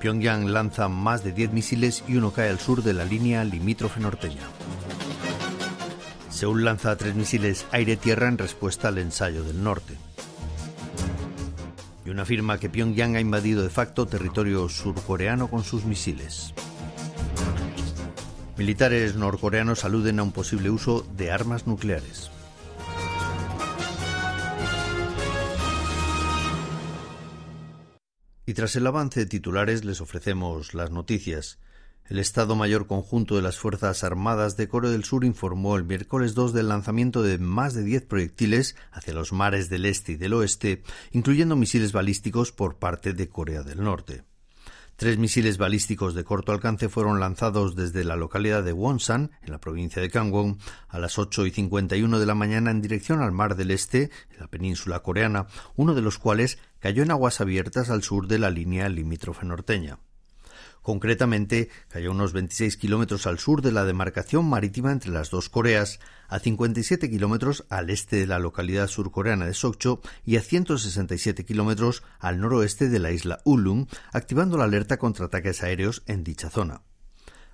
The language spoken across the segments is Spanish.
Pyongyang lanza más de 10 misiles y uno cae al sur de la línea limítrofe norteña. Seúl lanza tres misiles aire-tierra en respuesta al ensayo del norte. Y una afirma que Pyongyang ha invadido de facto territorio surcoreano con sus misiles. Militares norcoreanos aluden a un posible uso de armas nucleares. Y tras el avance de titulares les ofrecemos las noticias. El Estado Mayor Conjunto de las Fuerzas Armadas de Corea del Sur informó el miércoles 2 del lanzamiento de más de 10 proyectiles hacia los mares del este y del oeste, incluyendo misiles balísticos por parte de Corea del Norte. Tres misiles balísticos de corto alcance fueron lanzados desde la localidad de Wonsan, en la provincia de Gangwon, a las 8 y 51 de la mañana en dirección al Mar del Este, en la península coreana, uno de los cuales cayó en aguas abiertas al sur de la línea limítrofe norteña. Concretamente, cayó unos 26 kilómetros al sur de la demarcación marítima entre las dos Coreas, a 57 kilómetros al este de la localidad surcoreana de Sokcho y a 167 kilómetros al noroeste de la isla Ulung, activando la alerta contra ataques aéreos en dicha zona.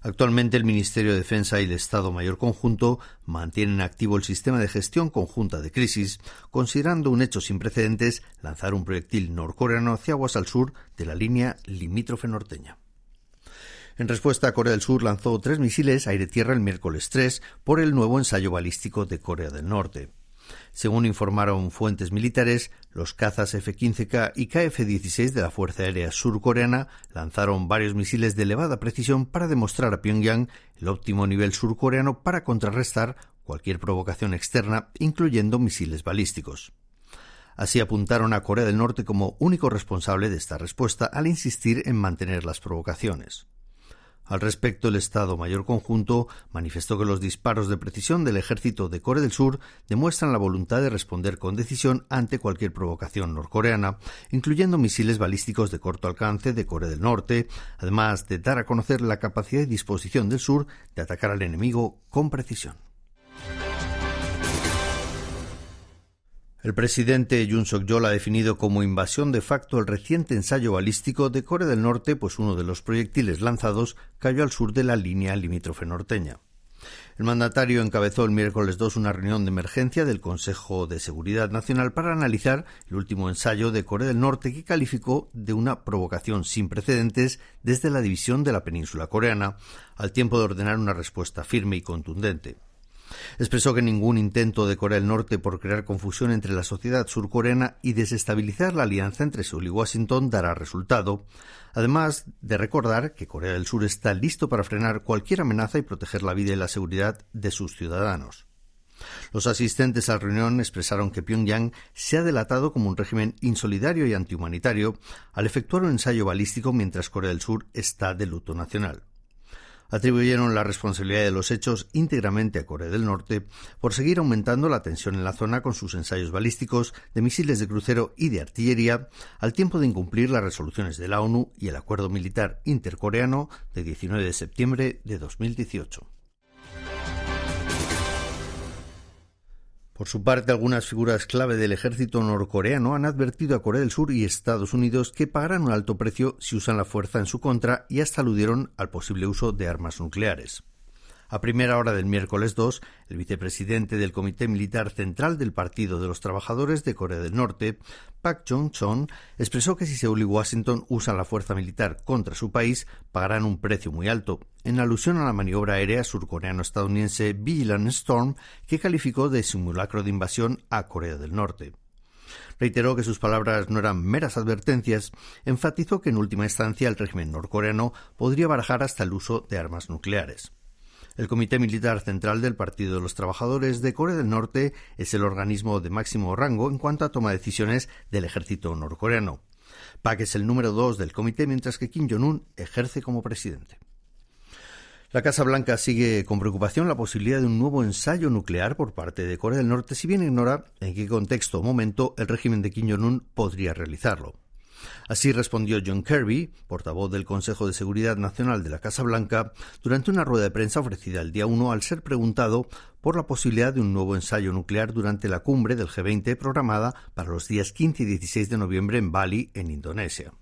Actualmente el Ministerio de Defensa y el Estado Mayor Conjunto mantienen activo el sistema de gestión conjunta de crisis, considerando un hecho sin precedentes lanzar un proyectil norcoreano hacia aguas al sur de la línea limítrofe norteña. En respuesta, Corea del Sur lanzó tres misiles aire-tierra el miércoles 3 por el nuevo ensayo balístico de Corea del Norte. Según informaron fuentes militares, los cazas F-15K y KF-16 de la Fuerza Aérea Surcoreana lanzaron varios misiles de elevada precisión para demostrar a Pyongyang el óptimo nivel surcoreano para contrarrestar cualquier provocación externa, incluyendo misiles balísticos. Así apuntaron a Corea del Norte como único responsable de esta respuesta al insistir en mantener las provocaciones. Al respecto, el Estado Mayor Conjunto manifestó que los disparos de precisión del ejército de Corea del Sur demuestran la voluntad de responder con decisión ante cualquier provocación norcoreana, incluyendo misiles balísticos de corto alcance de Corea del Norte, además de dar a conocer la capacidad y disposición del Sur de atacar al enemigo con precisión. El presidente Yoon Suk-yeol ha definido como invasión de facto el reciente ensayo balístico de Corea del Norte, pues uno de los proyectiles lanzados cayó al sur de la línea limítrofe norteña. El mandatario encabezó el miércoles 2 una reunión de emergencia del Consejo de Seguridad Nacional para analizar el último ensayo de Corea del Norte que calificó de una provocación sin precedentes desde la división de la península coreana, al tiempo de ordenar una respuesta firme y contundente. Expresó que ningún intento de Corea del Norte por crear confusión entre la sociedad surcoreana y desestabilizar la alianza entre Seúl y Washington dará resultado, además de recordar que Corea del Sur está listo para frenar cualquier amenaza y proteger la vida y la seguridad de sus ciudadanos. Los asistentes a la reunión expresaron que Pyongyang se ha delatado como un régimen insolidario y antihumanitario al efectuar un ensayo balístico mientras Corea del Sur está de luto nacional atribuyeron la responsabilidad de los hechos íntegramente a Corea del Norte por seguir aumentando la tensión en la zona con sus ensayos balísticos de misiles de crucero y de artillería, al tiempo de incumplir las resoluciones de la ONU y el acuerdo militar intercoreano de 19 de septiembre de 2018. Por su parte, algunas figuras clave del ejército norcoreano han advertido a Corea del Sur y Estados Unidos que pagarán un alto precio si usan la fuerza en su contra y hasta aludieron al posible uso de armas nucleares. A primera hora del miércoles 2, el vicepresidente del Comité Militar Central del Partido de los Trabajadores de Corea del Norte, Pak Jong-chon, expresó que si Seúl y Washington usan la fuerza militar contra su país, pagarán un precio muy alto, en alusión a la maniobra aérea surcoreano-estadounidense Vigilant Storm, que calificó de simulacro de invasión a Corea del Norte. Reiteró que sus palabras no eran meras advertencias, enfatizó que en última instancia el régimen norcoreano podría barajar hasta el uso de armas nucleares. El Comité Militar Central del Partido de los Trabajadores de Corea del Norte es el organismo de máximo rango en cuanto a toma de decisiones del ejército norcoreano. Pak es el número dos del comité, mientras que Kim Jong-un ejerce como presidente. La Casa Blanca sigue con preocupación la posibilidad de un nuevo ensayo nuclear por parte de Corea del Norte, si bien ignora en qué contexto o momento el régimen de Kim Jong-un podría realizarlo. Así respondió John Kirby, portavoz del Consejo de Seguridad Nacional de la Casa Blanca, durante una rueda de prensa ofrecida el día 1 al ser preguntado por la posibilidad de un nuevo ensayo nuclear durante la cumbre del G20 programada para los días 15 y 16 de noviembre en Bali, en Indonesia.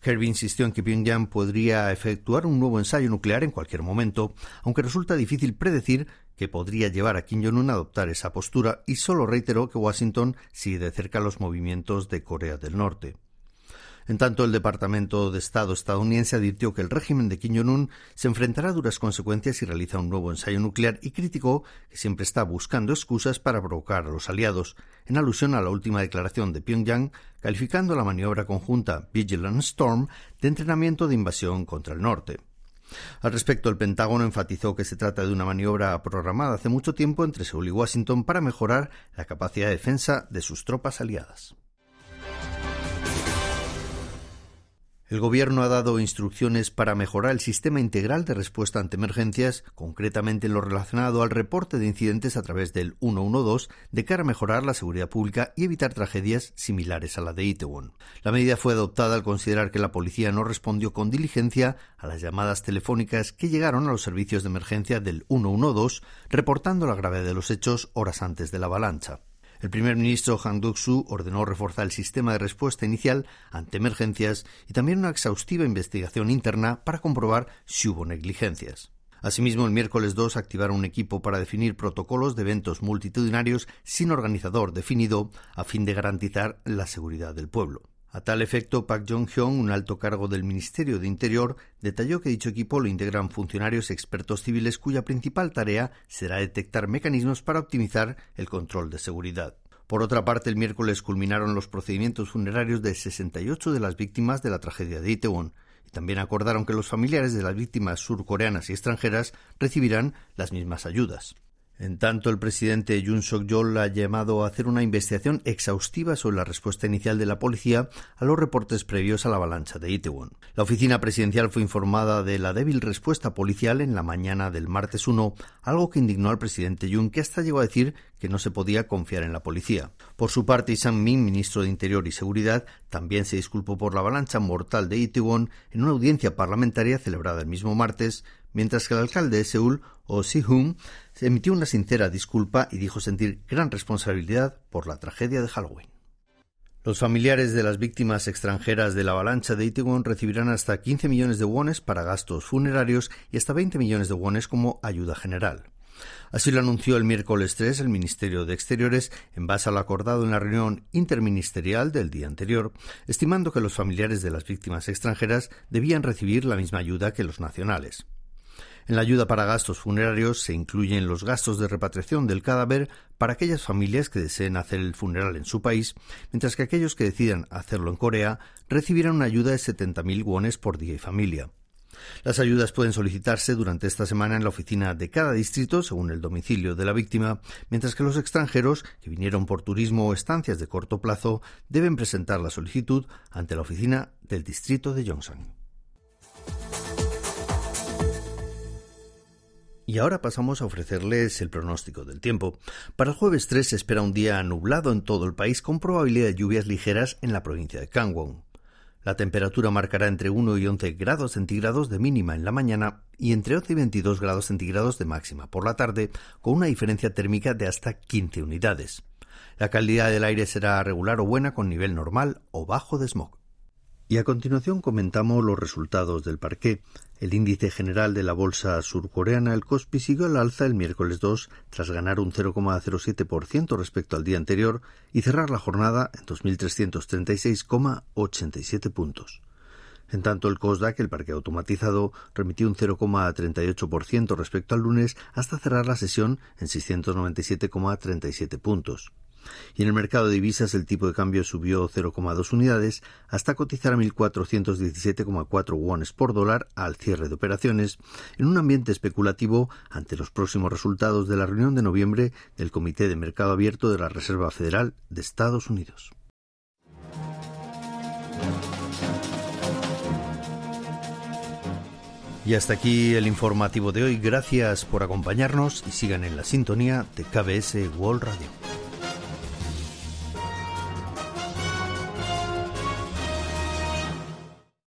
Kirby insistió en que Pyongyang podría efectuar un nuevo ensayo nuclear en cualquier momento, aunque resulta difícil predecir que podría llevar a Kim Jong-un a adoptar esa postura y solo reiteró que Washington sigue de cerca los movimientos de Corea del Norte. En tanto, el Departamento de Estado estadounidense advirtió que el régimen de Kim Jong-un se enfrentará a duras consecuencias si realiza un nuevo ensayo nuclear y criticó que siempre está buscando excusas para provocar a los aliados, en alusión a la última declaración de Pyongyang, calificando la maniobra conjunta Vigilant Storm de entrenamiento de invasión contra el norte. Al respecto, el Pentágono enfatizó que se trata de una maniobra programada hace mucho tiempo entre Seúl y Washington para mejorar la capacidad de defensa de sus tropas aliadas. El Gobierno ha dado instrucciones para mejorar el sistema integral de respuesta ante emergencias, concretamente en lo relacionado al reporte de incidentes a través del 112, de cara a mejorar la seguridad pública y evitar tragedias similares a la de Itaewon. La medida fue adoptada al considerar que la policía no respondió con diligencia a las llamadas telefónicas que llegaron a los servicios de emergencia del 112, reportando la gravedad de los hechos horas antes de la avalancha. El primer ministro Han Duck-soo ordenó reforzar el sistema de respuesta inicial ante emergencias y también una exhaustiva investigación interna para comprobar si hubo negligencias. Asimismo, el miércoles 2 activaron un equipo para definir protocolos de eventos multitudinarios sin organizador definido a fin de garantizar la seguridad del pueblo. A tal efecto, Park Jong-hyun, un alto cargo del Ministerio de Interior, detalló que dicho equipo lo integran funcionarios expertos civiles cuya principal tarea será detectar mecanismos para optimizar el control de seguridad. Por otra parte, el miércoles culminaron los procedimientos funerarios de 68 de las víctimas de la tragedia de Itaewon y también acordaron que los familiares de las víctimas surcoreanas y extranjeras recibirán las mismas ayudas. En tanto, el presidente Yoon Suk-yeol ha llamado a hacer una investigación exhaustiva sobre la respuesta inicial de la policía a los reportes previos a la avalancha de Itaewon. La oficina presidencial fue informada de la débil respuesta policial en la mañana del martes 1, algo que indignó al presidente Yoon, que hasta llegó a decir que no se podía confiar en la policía. Por su parte, Sang Min, ministro de Interior y Seguridad, también se disculpó por la avalancha mortal de Itaewon en una audiencia parlamentaria celebrada el mismo martes, mientras que el alcalde de Seúl, Oh Si-hoon, emitió una sincera disculpa y dijo sentir gran responsabilidad por la tragedia de Halloween. Los familiares de las víctimas extranjeras de la avalancha de Itaewon recibirán hasta 15 millones de wones para gastos funerarios y hasta 20 millones de wones como ayuda general. Así lo anunció el miércoles 3 el Ministerio de Exteriores en base a lo acordado en la reunión interministerial del día anterior, estimando que los familiares de las víctimas extranjeras debían recibir la misma ayuda que los nacionales. En la ayuda para gastos funerarios se incluyen los gastos de repatriación del cadáver para aquellas familias que deseen hacer el funeral en su país, mientras que aquellos que decidan hacerlo en Corea recibirán una ayuda de 70.000 wones por día y familia. Las ayudas pueden solicitarse durante esta semana en la oficina de cada distrito, según el domicilio de la víctima, mientras que los extranjeros que vinieron por turismo o estancias de corto plazo deben presentar la solicitud ante la oficina del distrito de Yongsan. Y ahora pasamos a ofrecerles el pronóstico del tiempo. Para el jueves 3 se espera un día nublado en todo el país con probabilidad de lluvias ligeras en la provincia de Kangwon. La temperatura marcará entre 1 y 11 grados centígrados de mínima en la mañana y entre 11 y 22 grados centígrados de máxima por la tarde, con una diferencia térmica de hasta 15 unidades. La calidad del aire será regular o buena con nivel normal o bajo de smog. Y a continuación comentamos los resultados del parqué. El índice general de la bolsa surcoreana, el Kospi, siguió al alza el miércoles 2 tras ganar un 0,07% respecto al día anterior y cerrar la jornada en 2.336,87 puntos. En tanto, el COSDAC, el parque automatizado, remitió un 0,38% respecto al lunes hasta cerrar la sesión en 697,37 puntos. Y en el mercado de divisas el tipo de cambio subió 0,2 unidades hasta cotizar a 1.417,4 wones por dólar al cierre de operaciones, en un ambiente especulativo ante los próximos resultados de la reunión de noviembre del Comité de Mercado Abierto de la Reserva Federal de Estados Unidos. Y hasta aquí el informativo de hoy. Gracias por acompañarnos y sigan en la sintonía de KBS World Radio.